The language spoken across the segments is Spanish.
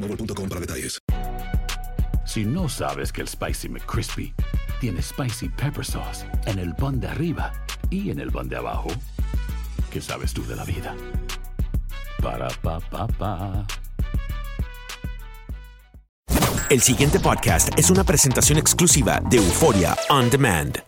boostmobile.com para detalles. Si no sabes que el Spicy McCrispy tiene Spicy Pepper Sauce en el pan de arriba y en el pan de abajo, ¿qué sabes tú de la vida? Para, pa, pa, pa. El siguiente podcast es una presentación exclusiva de Euforia On Demand.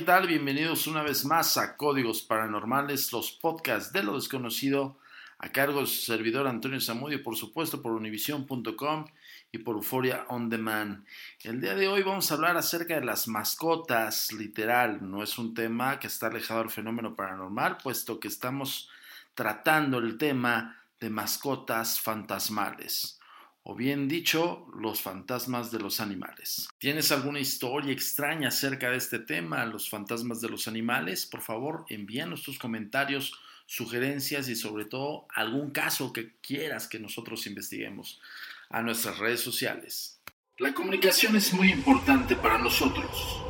¿Qué tal? Bienvenidos una vez más a Códigos Paranormales, los podcasts de lo desconocido, a cargo de su servidor Antonio Zamudio, por supuesto, por univision.com y por Euphoria On Demand. El día de hoy vamos a hablar acerca de las mascotas, literal, no es un tema que está alejado del fenómeno paranormal, puesto que estamos tratando el tema de mascotas fantasmales o bien dicho, los fantasmas de los animales. ¿Tienes alguna historia extraña acerca de este tema, los fantasmas de los animales? Por favor, envíanos tus comentarios, sugerencias y sobre todo algún caso que quieras que nosotros investiguemos a nuestras redes sociales. La comunicación es muy importante para nosotros.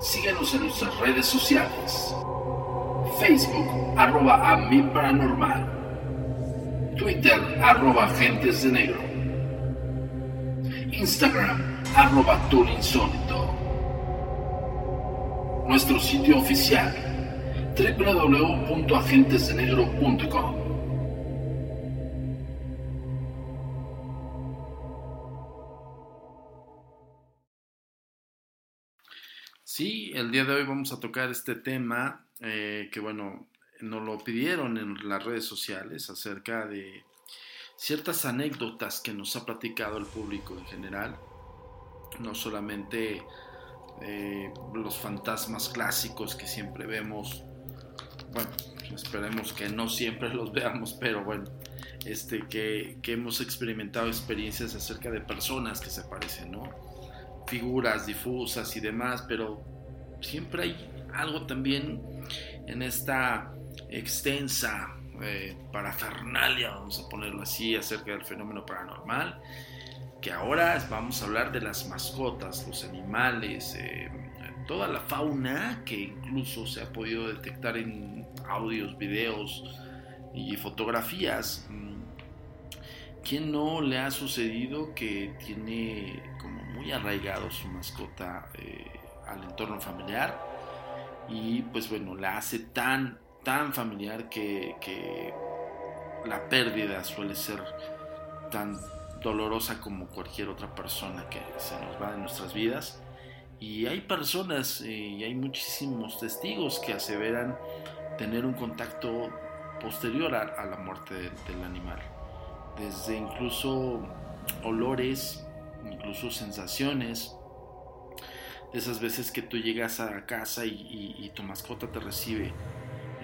Síguenos en nuestras redes sociales. Facebook, arroba a paranormal. Twitter, arroba agentes de negro. Instagram, arroba Insólito. Nuestro sitio oficial, www.agentesdenegro.com. Sí, el día de hoy vamos a tocar este tema eh, que, bueno, nos lo pidieron en las redes sociales acerca de ciertas anécdotas que nos ha platicado el público en general, no solamente eh, los fantasmas clásicos que siempre vemos, bueno, esperemos que no siempre los veamos, pero bueno, este, que, que hemos experimentado experiencias acerca de personas que se aparecen, ¿no? Figuras difusas y demás, pero siempre hay algo también en esta extensa eh, parafernalia, vamos a ponerlo así, acerca del fenómeno paranormal, que ahora vamos a hablar de las mascotas, los animales, eh, toda la fauna que incluso se ha podido detectar en audios, videos y fotografías. Mm, ¿Quién no le ha sucedido que tiene como muy arraigado su mascota eh, al entorno familiar? Y pues bueno, la hace tan tan familiar que, la pérdida suele ser tan dolorosa como cualquier otra persona que se nos va de nuestras vidas. Y hay personas eh, y hay muchísimos testigos que aseveran tener un contacto posterior a, la muerte del animal. Desde incluso olores, incluso sensaciones, de esas veces que tú llegas a casa y, tu mascota te recibe,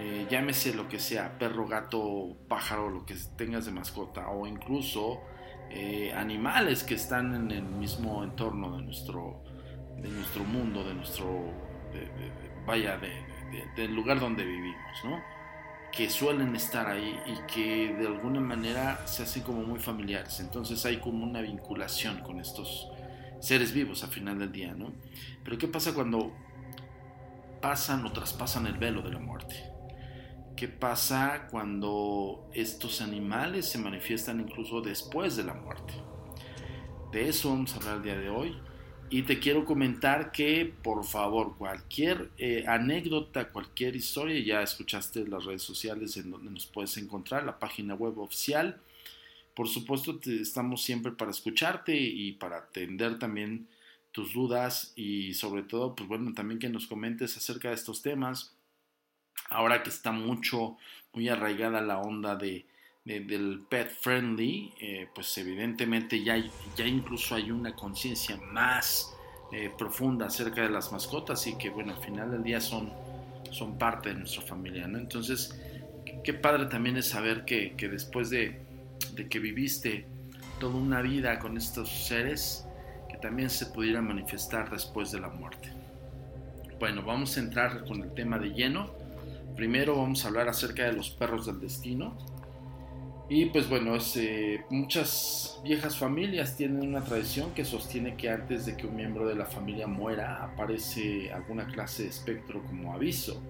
eh, llámese lo que sea, perro, gato, pájaro, lo que tengas de mascota, o incluso eh, animales que están en el mismo entorno de nuestro, de nuestro mundo, de nuestro, vaya, del lugar donde vivimos, ¿no? que suelen estar ahí y que de alguna manera se hacen como muy familiares. Entonces hay como una vinculación con estos seres vivos al final del día, ¿no? Pero ¿qué pasa cuando pasan o traspasan el velo de la muerte? ¿Qué pasa cuando estos animales se manifiestan incluso después de la muerte? De eso vamos a hablar el día de hoy. Y te quiero comentar que, por favor, cualquier eh, anécdota, cualquier historia, ya escuchaste las redes sociales en donde nos puedes encontrar, la página web oficial. Por supuesto, estamos siempre para escucharte y para atender también tus dudas y sobre todo, pues bueno, también que nos comentes acerca de estos temas. Ahora que está mucho, muy arraigada la onda de, del pet friendly, eh, pues evidentemente ya, ya incluso hay una conciencia más eh, profunda acerca de las mascotas y que bueno, al final del día son, son parte de nuestra familia, ¿no? Entonces, qué padre también es saber que, que después de, de, que viviste toda una vida con estos seres, que también se pudiera manifestar después de la muerte. Bueno, vamos a entrar con el tema de lleno. Primero vamos a hablar acerca de los perros del destino y pues bueno, eh, muchas viejas familias tienen una tradición que sostiene que antes de que un miembro de la familia muera aparece alguna clase de espectro como aviso.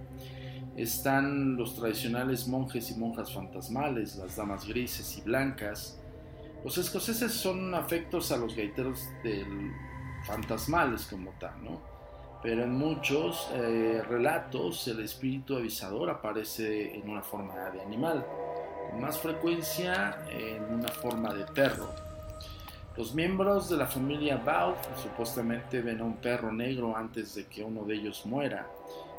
Están los tradicionales monjes y monjas fantasmales, las damas grises y blancas. Los escoceses son afectos a los gaiteros del fantasmales como tal, ¿no? Pero en muchos eh, relatos el espíritu avisador aparece en una forma de animal más frecuencia en una forma de perro. Los miembros de la familia Baugh supuestamente ven a un perro negro antes de que uno de ellos muera.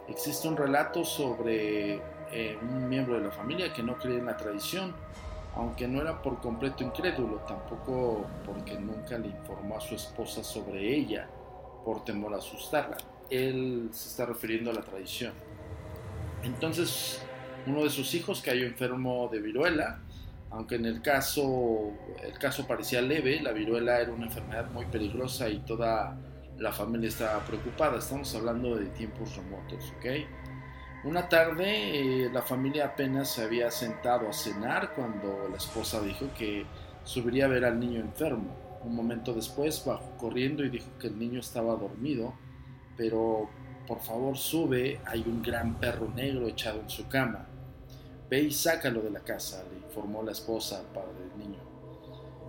Existe un relato sobre eh, un miembro de la familia que no cree en la tradición, aunque no era por completo incrédulo, tampoco porque nunca le informó a su esposa sobre ella por temor a asustarla. Él se está refiriendo a la tradición. Entonces, uno de sus hijos cayó enfermo de viruela, aunque en el caso, el caso parecía leve, la viruela era una enfermedad muy peligrosa y toda la familia estaba preocupada. Estamos hablando de tiempos remotos, ¿ok? Una tarde eh, la familia apenas se había sentado a cenar cuando la esposa dijo que subiría a ver al niño enfermo. Un momento después bajó corriendo y dijo que el niño estaba dormido, pero por favor sube, hay un gran perro negro echado en su cama. Ve y sácalo de la casa, le informó la esposa al padre del niño.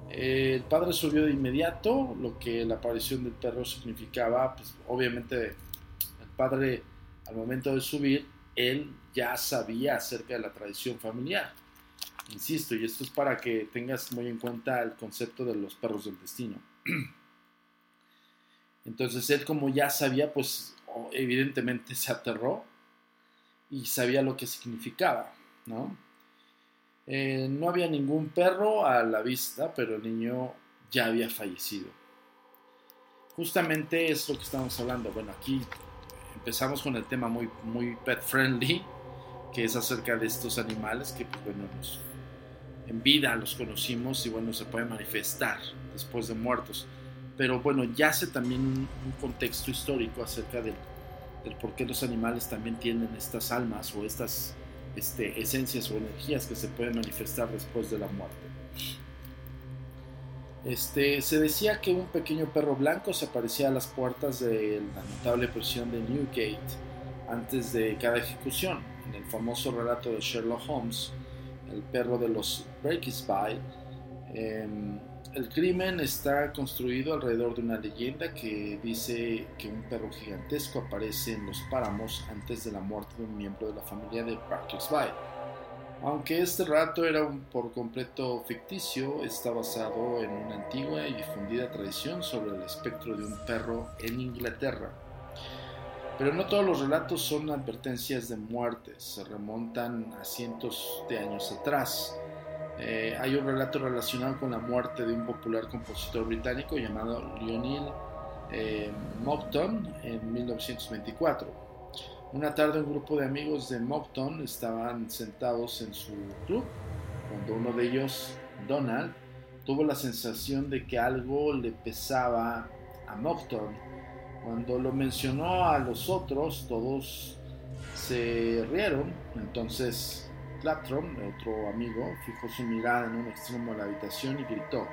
El padre subió de inmediato, lo que la aparición del perro significaba, pues obviamente el padre al momento de subir, él ya sabía acerca de la tradición familiar. Insisto, y esto es para que tengas muy en cuenta el concepto de los perros del destino. Entonces él como ya sabía, pues evidentemente se aterró y sabía lo que significaba. ¿no? Eh, no había ningún perro a la vista, pero el niño ya había fallecido. Justamente es lo que estamos hablando. Bueno, aquí empezamos con el tema muy, muy pet friendly, que es acerca de estos animales que, pues, bueno, en vida los conocimos y, bueno, se pueden manifestar después de muertos. Pero, bueno, ya hace también un, contexto histórico acerca del, del por qué los animales también tienen estas almas o estas este, esencias o energías que se pueden manifestar después de la muerte. Este, se decía que un pequeño perro blanco se aparecía a las puertas de la notable prisión de Newgate antes de cada ejecución. En el famoso relato de Sherlock Holmes, el perro de los Breakisby, eh, el crimen está construido alrededor de una leyenda que dice que un perro gigantesco aparece en los páramos antes de la muerte de un miembro de la familia de Parkersby. Aunque este relato era por completo ficticio, está basado en una antigua y difundida tradición sobre el espectro de un perro en Inglaterra. Pero no todos los relatos son advertencias de muertes, se remontan a cientos de años atrás. Eh, hay un relato relacionado con la muerte de un popular compositor británico llamado Lionel eh, en 1924. Una tarde un grupo de amigos de Mockton estaban sentados en su club cuando uno de ellos, Donald, tuvo la sensación de que algo le pesaba a Mockton. Cuando lo mencionó a los otros, todos se rieron. Entonces Clapton, otro amigo, fijó su mirada en un extremo de la habitación y gritó,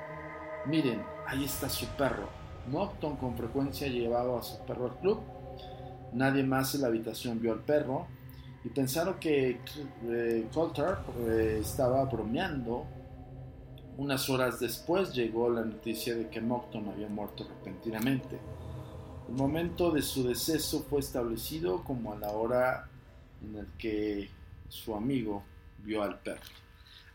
miren, ahí está su perro. Mockton con frecuencia llevaba a su perro al club Nadie más en la habitación vio al perro y pensaron que eh, Coulter eh, estaba bromeando. Unas horas después llegó la noticia de que Mockton había muerto repentinamente. El momento de su deceso fue establecido como a la hora en el que su amigo vio al perro.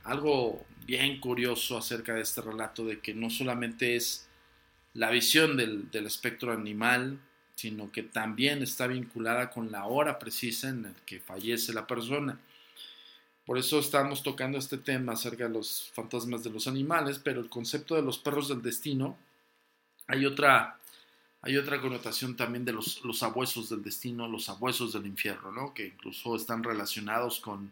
Algo bien curioso acerca de este relato de que no solamente es la visión del, del espectro animal, sino que también está vinculada con la hora precisa en la que fallece la persona. Por eso estamos tocando este tema acerca de los fantasmas de los animales, pero el concepto de los perros del destino, hay otra, hay otra connotación también de los, los abuesos del destino, los abuesos del infierno, ¿no? que incluso están relacionados con,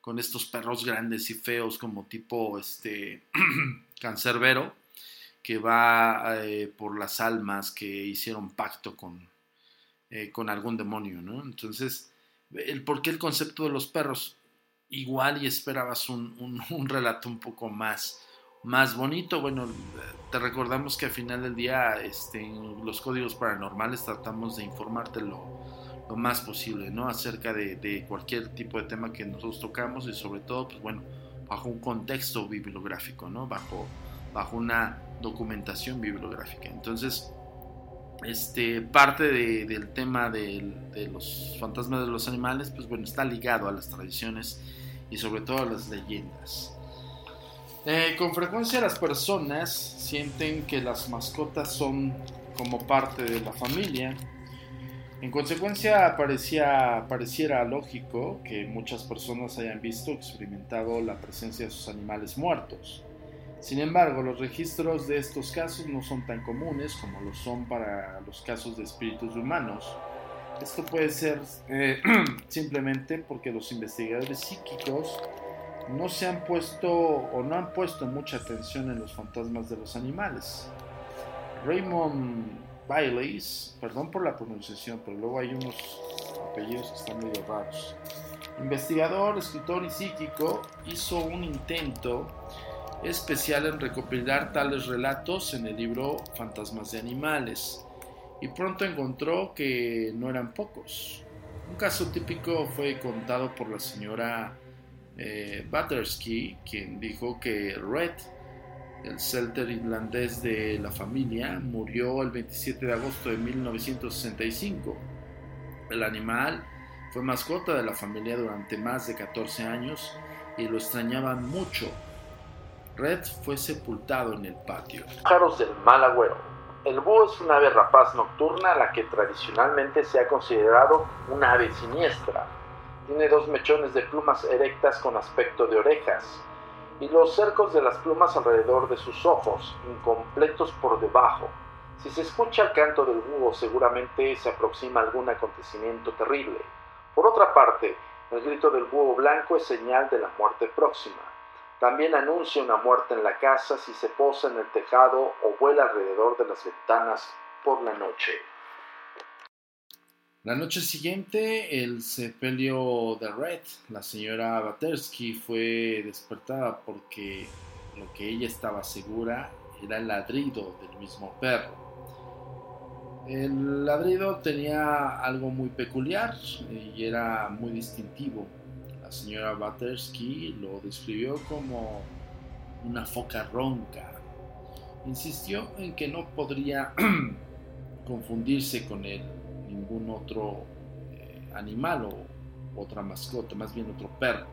con estos perros grandes y feos como tipo este cancerbero, que va eh, por las almas que hicieron pacto con, eh, con algún demonio, ¿no? Entonces, el, ¿por qué el concepto de los perros? Igual y esperabas un, un, relato un poco más, más bonito. Bueno, te recordamos que al final del día este, en los códigos paranormales tratamos de informarte lo, más posible, ¿no? Acerca de, de, cualquier tipo de tema que nosotros tocamos y sobre todo, pues bueno, bajo un contexto bibliográfico, ¿no? Bajo, bajo una documentación bibliográfica. Entonces, este, parte del tema de, los fantasmas de los animales, pues bueno, está ligado a las tradiciones y sobre todo a las leyendas. Eh, con frecuencia las personas sienten que las mascotas son como parte de la familia. En consecuencia, parecía, pareciera lógico que muchas personas hayan visto o experimentado la presencia de sus animales muertos. Sin embargo, los registros de estos casos no son tan comunes como lo son para los casos de espíritus humanos. Esto puede ser eh, simplemente porque los investigadores psíquicos no se han puesto o no han puesto mucha atención en los fantasmas de los animales. Raymond Baileys, perdón por la pronunciación, pero luego hay unos apellidos que están medio raros. Investigador, escritor y psíquico, hizo un intento especial en recopilar tales relatos en el libro Fantasmas de Animales y pronto encontró que no eran pocos. Un caso típico fue contado por la señora eh, quien dijo que Red, el celter irlandés de la familia, murió el 27 de agosto de 1965. El animal fue mascota de la familia durante más de 14 años y lo extrañaban mucho Red fue sepultado en el patio. Pájaros del mal agüero. El búho es una ave rapaz nocturna a la que tradicionalmente se ha considerado una ave siniestra. Tiene dos mechones de plumas erectas con aspecto de orejas y los cercos de las plumas alrededor de sus ojos, incompletos por debajo. Si se escucha el canto del búho seguramente se aproxima algún acontecimiento terrible. Por otra parte, el grito del búho blanco es señal de la muerte próxima. También anuncia una muerte en la casa si se posa en el tejado o vuela alrededor de las ventanas por la noche. La noche siguiente, el sepelio de Red, la señora Batersky, fue despertada porque lo que ella estaba segura era el ladrido del mismo perro. El ladrido tenía algo muy peculiar y era muy distintivo la señora Batersky lo describió como una foca ronca. Insistió en que no podría confundirse con él ningún otro eh, animal o otra mascota, más bien otro perro.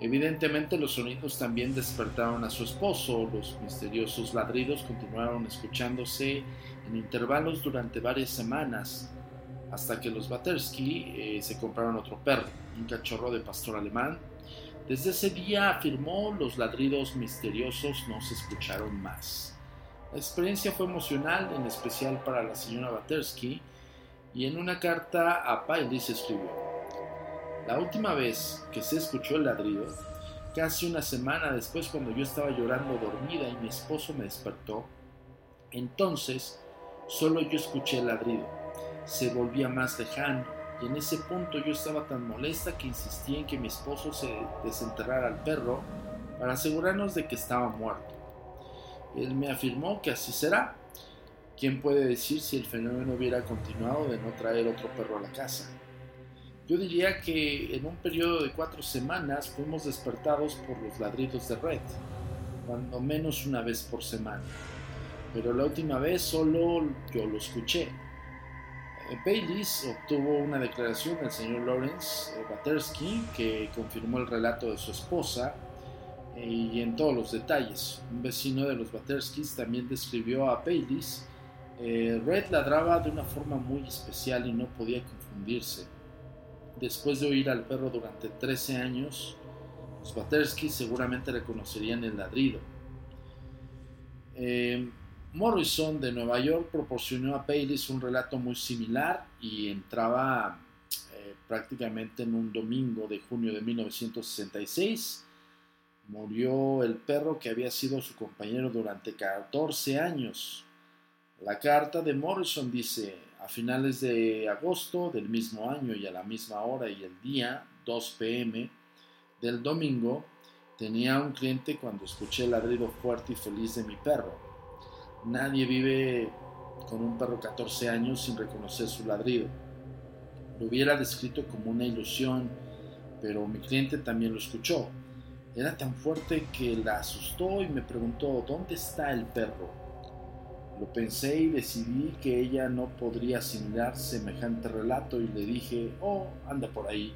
Evidentemente los sonidos también despertaron a su esposo, los misteriosos ladridos continuaron escuchándose en intervalos durante varias semanas, hasta que los Batersky eh, se compraron otro perro, un cachorro de pastor alemán. Desde ese día, afirmó, los ladridos misteriosos no se escucharon más. La experiencia fue emocional, en especial para la señora Batersky, y en una carta a se escribió, la última vez que se escuchó el ladrido, casi una semana después cuando yo estaba llorando dormida y mi esposo me despertó, entonces solo yo escuché el ladrido. Se volvía más lejano y en ese punto yo estaba tan molesta que insistí en que mi esposo se desenterrara al perro para asegurarnos de que estaba muerto. Él me afirmó que así será. ¿Quién puede decir si el fenómeno hubiera continuado de no traer otro perro a la casa? Yo diría que en un periodo de cuatro semanas fuimos despertados por los ladridos de Red, cuando menos una vez por semana. Pero la última vez solo yo lo escuché. Baylis obtuvo una declaración del señor Lawrence Batersky que confirmó el relato de su esposa eh, y en todos los detalles. Un vecino de los Baterskis también describió a Baylis. Eh, Red ladraba de una forma muy especial y no podía confundirse. Después de oír al perro durante 13 años, los Batersky seguramente reconocerían el ladrido. Eh, Morrison de Nueva York proporcionó a Baylis un relato muy similar y entraba eh, prácticamente en un domingo de junio de 1966. Murió el perro que había sido su compañero durante 14 años. La carta de Morrison dice, a finales de agosto del mismo año y a la misma hora y el día, 2 pm del domingo, tenía un cliente cuando escuché el ladrido fuerte y feliz de mi perro. Nadie vive con un perro 14 años sin reconocer su ladrido. Lo hubiera descrito como una ilusión, pero mi cliente también lo escuchó. Era tan fuerte que la asustó y me preguntó, ¿dónde está el perro? Lo pensé y decidí que ella no podría asimilar semejante relato y le dije, oh, anda por ahí.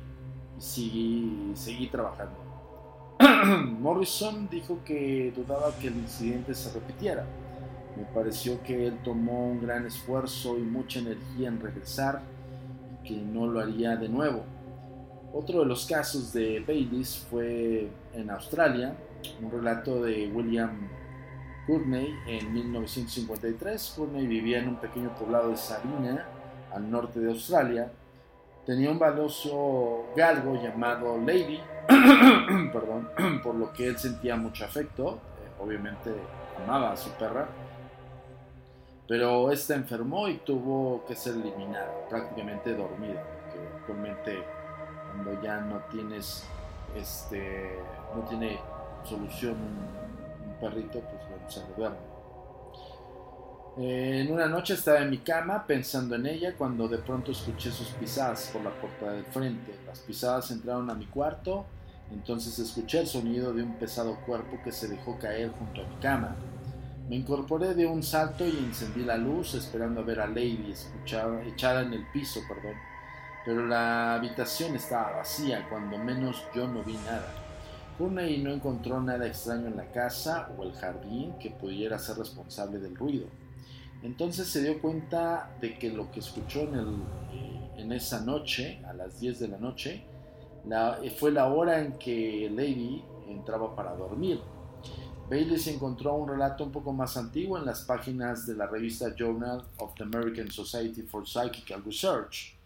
Y seguí, seguí trabajando. Morrison dijo que dudaba que el incidente se repitiera. Me pareció que él tomó un gran esfuerzo y mucha energía en regresar y que no lo haría de nuevo. Otro de los casos de Baylis fue en Australia, un relato de William Courtney en 1953. Courtney vivía en un pequeño poblado de Sabina, al norte de Australia. Tenía un valioso galgo llamado Lady, perdón, por lo que él sentía mucho afecto. Eh, obviamente amaba a su perra. Pero esta enfermó y tuvo que ser eliminada, prácticamente dormida, porque actualmente cuando ya no tienes, este, no tiene solución perrito, pues bueno, se duerme. en una noche estaba en mi cama pensando en ella cuando de pronto escuché sus pisadas por la puerta del frente. Las pisadas entraron a mi cuarto, entonces escuché el sonido de un pesado cuerpo que se dejó caer junto a mi cama. Me incorporé de un salto y encendí la luz esperando a ver a Lady echada en el piso, perdón. Pero la habitación estaba vacía, cuando menos yo no vi nada y no encontró nada extraño en la casa o el jardín que pudiera ser responsable del ruido. Entonces se dio cuenta de que lo que escuchó en, eh, esa noche, a las 10 de la noche, eh, fue la hora en que Lady entraba para dormir. Bailey se encontró un relato un poco más antiguo en las páginas de la revista Journal of the American Society for Psychical Research,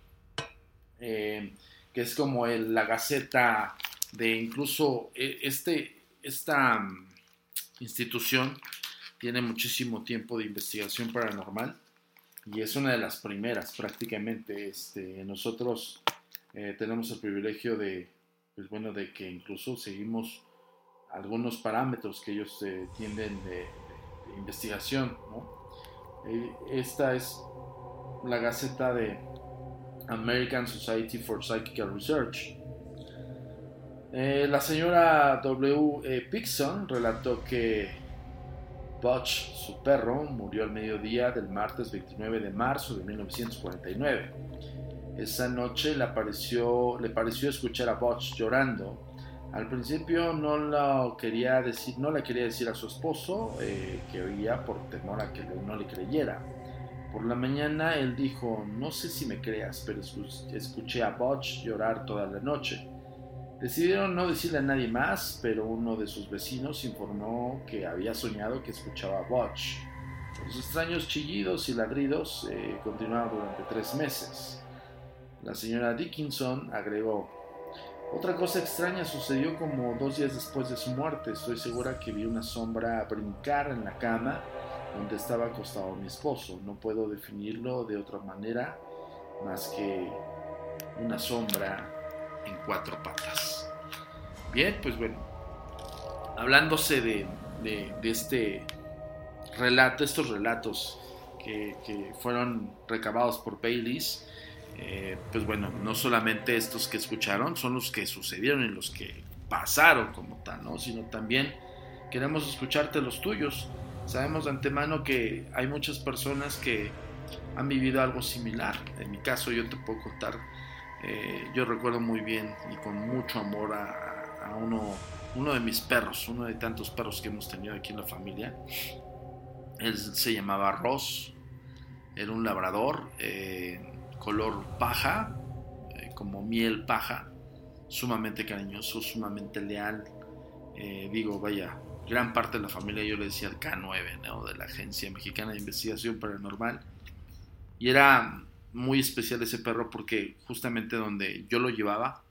eh, que es como la gaceta de incluso e, este, esta mm, institución tiene muchísimo tiempo de investigación paranormal y es una de las primeras prácticamente. Este, nosotros eh, tenemos el privilegio de, pues bueno, de que incluso seguimos algunos parámetros que ellos eh, tienden de, investigación. Eh, esta es la Gaceta de American Society for Psychical Research eh, la señora W. E. Pixon relató que Butch, su perro, murió al mediodía del martes 29 de marzo de 1949. Esa noche le pareció, escuchar a Butch llorando. Al principio no lo quería decir, no le quería decir a su esposo eh, que oía por temor a que no le creyera. Por la mañana él dijo, no sé si me creas, pero escuché a Butch llorar toda la noche. Decidieron no decirle a nadie más, pero uno de sus vecinos informó que había soñado que escuchaba a Butch. Los extraños chillidos y ladridos eh, continuaron durante tres meses. La señora Dickinson agregó, otra cosa extraña sucedió como dos días después de su muerte. Estoy segura que vi una sombra brincar en la cama donde estaba acostado mi esposo. No puedo definirlo de otra manera más que una sombra en cuatro patas. Bien, pues bueno, hablándose de, este relato, estos relatos que, que fueron recabados por Baileys, eh, pues bueno, no solamente estos que escucharon son los que sucedieron y los que pasaron como tal, ¿no? Sino también queremos escucharte los tuyos. Sabemos de antemano que hay muchas personas que han vivido algo similar. En mi caso yo te puedo contar, eh, yo recuerdo muy bien y con mucho amor a, uno, uno de mis perros, uno de tantos perros que hemos tenido aquí en la familia. Él se llamaba Ross, era un labrador. Eh, color paja, eh, como miel paja, sumamente cariñoso, sumamente leal. Eh, digo, vaya, gran parte de la familia yo le decía el K9, de la Agencia Mexicana de Investigación Paranormal. Y era muy especial ese perro porque justamente donde yo lo llevaba,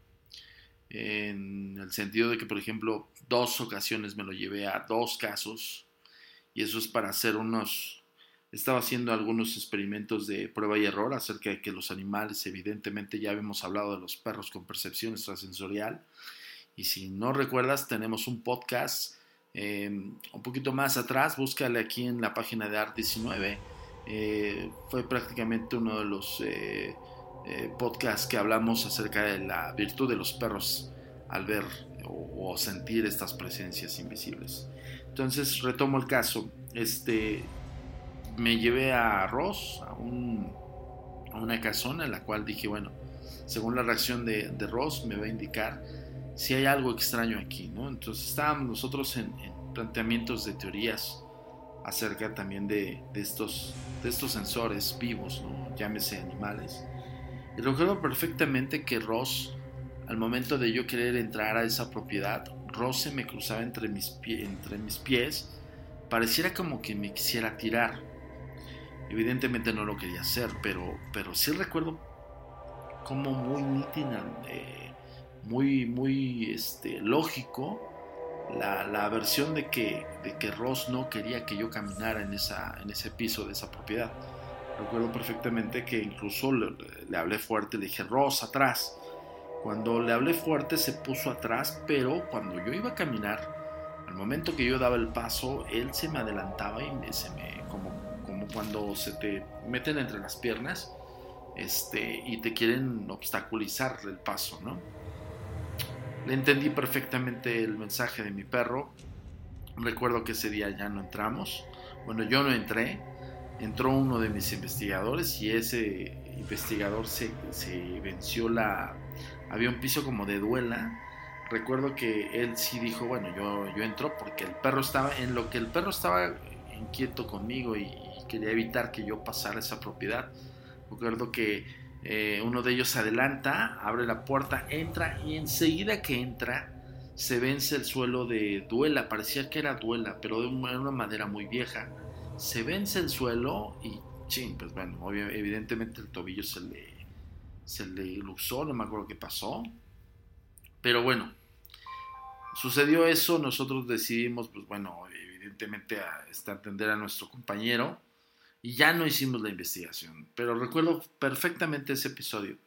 en el sentido de que, por ejemplo, dos ocasiones me lo llevé a dos casos, y eso es para hacer unos estaba haciendo algunos experimentos de prueba y error acerca de que los animales, evidentemente ya habíamos hablado de los perros con percepción extrasensorial. Y si no recuerdas, tenemos un podcast em, un poquito más atrás, búscale aquí en la página de Art19. Eh, fue prácticamente uno de los eh, eh, podcasts que hablamos acerca de la virtud de los perros al ver o, sentir estas presencias invisibles. Entonces retomo el caso. Este, me llevé a Ross a, una casona en la cual dije, bueno, según la reacción de, Ross me va a indicar si hay algo extraño aquí, ¿no? Entonces estábamos nosotros en, planteamientos de teorías acerca también de, estos, de estos sensores vivos, ¿no? Llámese animales. Y recuerdo perfectamente que Ross, al momento de yo querer entrar a esa propiedad, Ross se me cruzaba entre mis, entre mis pies, pareciera como que me quisiera tirar. Evidentemente no lo quería hacer, pero, pero sí recuerdo como muy nítida, eh, muy, muy este, lógico la, la, versión de que, de que Ross no quería que yo caminara en, esa, en ese piso de esa propiedad. Recuerdo perfectamente que incluso le, hablé fuerte, le dije, Ross, atrás. Cuando le hablé fuerte se puso atrás, pero cuando yo iba a caminar, al momento que yo daba el paso, él se me adelantaba y me, se me como cuando se te meten entre las piernas este, y te quieren obstaculizar el paso, ¿no? Entendí perfectamente el mensaje de mi perro. Recuerdo que ese día ya no entramos. Bueno, yo no entré. Entró uno de mis investigadores y ese investigador se, se venció la... Había un piso como de duela. Recuerdo que él sí dijo, bueno, yo, yo entro porque el perro estaba, en lo que el perro estaba inquieto conmigo y, quería evitar que yo pasara esa propiedad. Recuerdo que eh, uno de ellos adelanta, abre la puerta, entra y enseguida que entra se vence el suelo de duela, parecía que era duela, pero de una manera muy vieja. Se vence el suelo y, ching, pues bueno, evidentemente el tobillo se le, se le luxó, no me acuerdo qué pasó. Pero bueno, sucedió eso, nosotros decidimos, pues bueno, evidentemente a, este, atender a nuestro compañero y ya no hicimos la investigación. Pero recuerdo perfectamente ese episodio.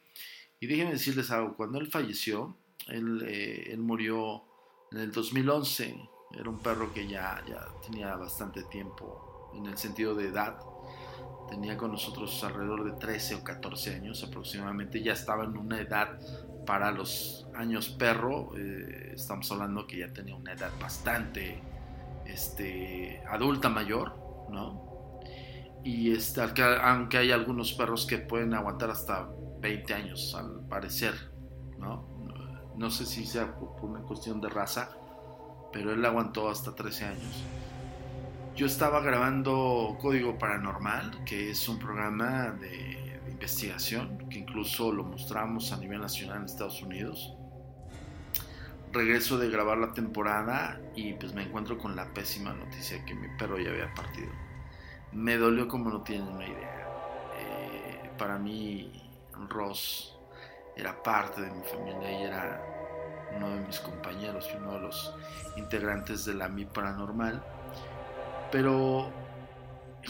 Y déjenme decirles algo, cuando él falleció, él, eh, murió en el 2011, era un perro que ya, ya tenía bastante tiempo en el sentido de edad, tenía con nosotros alrededor de 13 o 14 años aproximadamente, ya estaba en una edad para los años perro, eh, estamos hablando que ya tenía una edad bastante este, adulta mayor, ¿no? Y este, aunque hay algunos perros que pueden aguantar hasta 20 años al parecer, ¿no? Sé si sea por, una cuestión de raza, pero él aguantó hasta 13 años. Yo estaba grabando Código Paranormal, que es un programa de, de investigación, que incluso lo mostramos a nivel nacional en Estados Unidos regreso de grabar la temporada y pues me encuentro con la pésima noticia que mi perro ya había partido. Me dolió como no tienen una idea. Eh, para mí Ross era parte de mi familia y era uno de mis compañeros y uno de los integrantes de la Mi Paranormal. Pero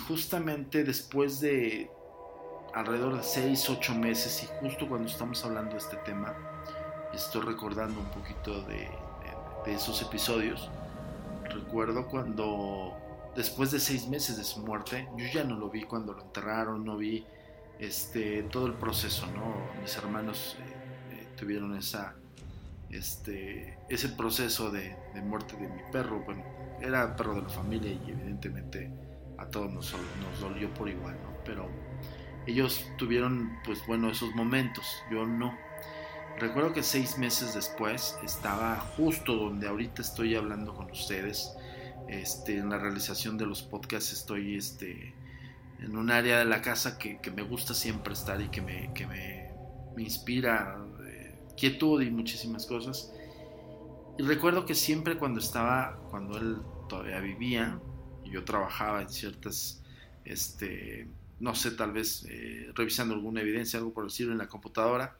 justamente después de alrededor de 6, 8 meses y justo cuando estamos hablando de este tema, estoy recordando un poquito de, esos episodios. Recuerdo cuando, después de seis meses de su muerte, yo ya no lo vi cuando lo enterraron, no vi este, todo el proceso, ¿no? Mis hermanos eh, eh, tuvieron esa, este, ese proceso de, muerte de mi perro. Bueno, era perro de la familia y evidentemente a todos nos, nos dolió por igual, ¿no? Pero ellos tuvieron, pues bueno, esos momentos, yo no. Recuerdo que seis meses después estaba justo donde ahorita estoy hablando con ustedes. Este, en la realización de los podcasts estoy este, en un área de la casa que, me gusta siempre estar y que me, que me, inspira eh, quietud y muchísimas cosas. Y recuerdo que siempre cuando estaba, cuando él todavía vivía, y yo trabajaba en ciertas, este, no sé, tal vez eh, revisando alguna evidencia, algo por decirlo, en la computadora,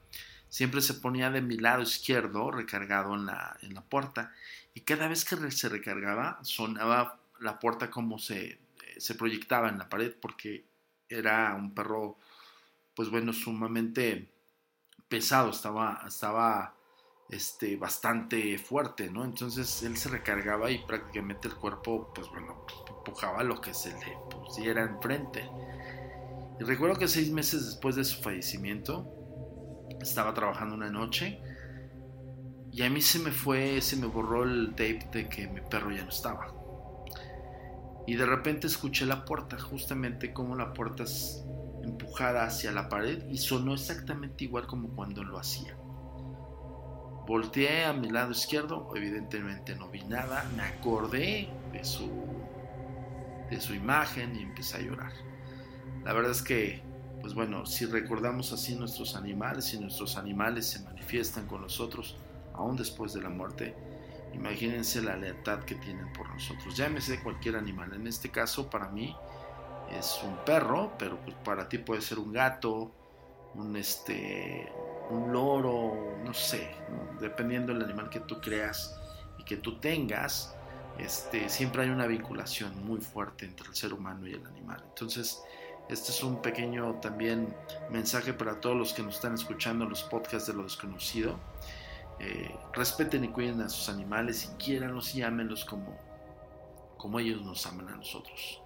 siempre se ponía de mi lado izquierdo recargado en la, en la puerta y cada vez que se recargaba sonaba la puerta como se, se proyectaba en la pared porque era un perro pues bueno sumamente pesado estaba estaba este bastante fuerte no entonces él se recargaba y prácticamente el cuerpo pues bueno empujaba lo que se le pusiera enfrente. Y recuerdo que seis meses después de su fallecimiento estaba trabajando una noche y a mí se me fue, se me borró el tape de que mi perro ya no estaba. Y de repente escuché la puerta, justamente como la puerta es empujada hacia la pared y sonó exactamente igual como cuando lo hacía. Volteé a mi lado izquierdo, evidentemente no vi nada, me acordé de su, de su imagen y empecé a llorar. La verdad es que pues bueno, si recordamos así nuestros animales, si nuestros animales se manifiestan con nosotros aún después de la muerte, imagínense la lealtad que tienen por nosotros. Llámese cualquier animal. En este caso, para mí es un perro, pero pues para ti puede ser un gato, un este, un loro, no sé, dependiendo del animal que tú creas y que tú tengas. Este, siempre hay una vinculación muy fuerte entre el ser humano y el animal. Entonces, este es un pequeño también mensaje para todos los que nos están escuchando en los podcasts de lo desconocido. Eh, respeten y cuiden a sus animales y quiéranlos y ámenlos como, como ellos nos aman a nosotros.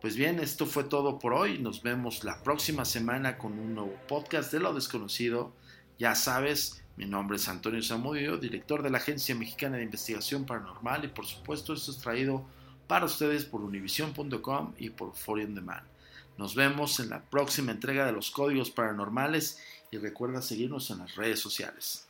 Pues bien, esto fue todo por hoy. Nos vemos la próxima semana con un nuevo podcast de lo desconocido. Ya sabes, mi nombre es Antonio Zamudio, director de la Agencia Mexicana de Investigación Paranormal y por supuesto esto es traído para ustedes por univision.com y por Foreign Demand. Nos vemos en la próxima entrega de los códigos paranormales y recuerda seguirnos en las redes sociales.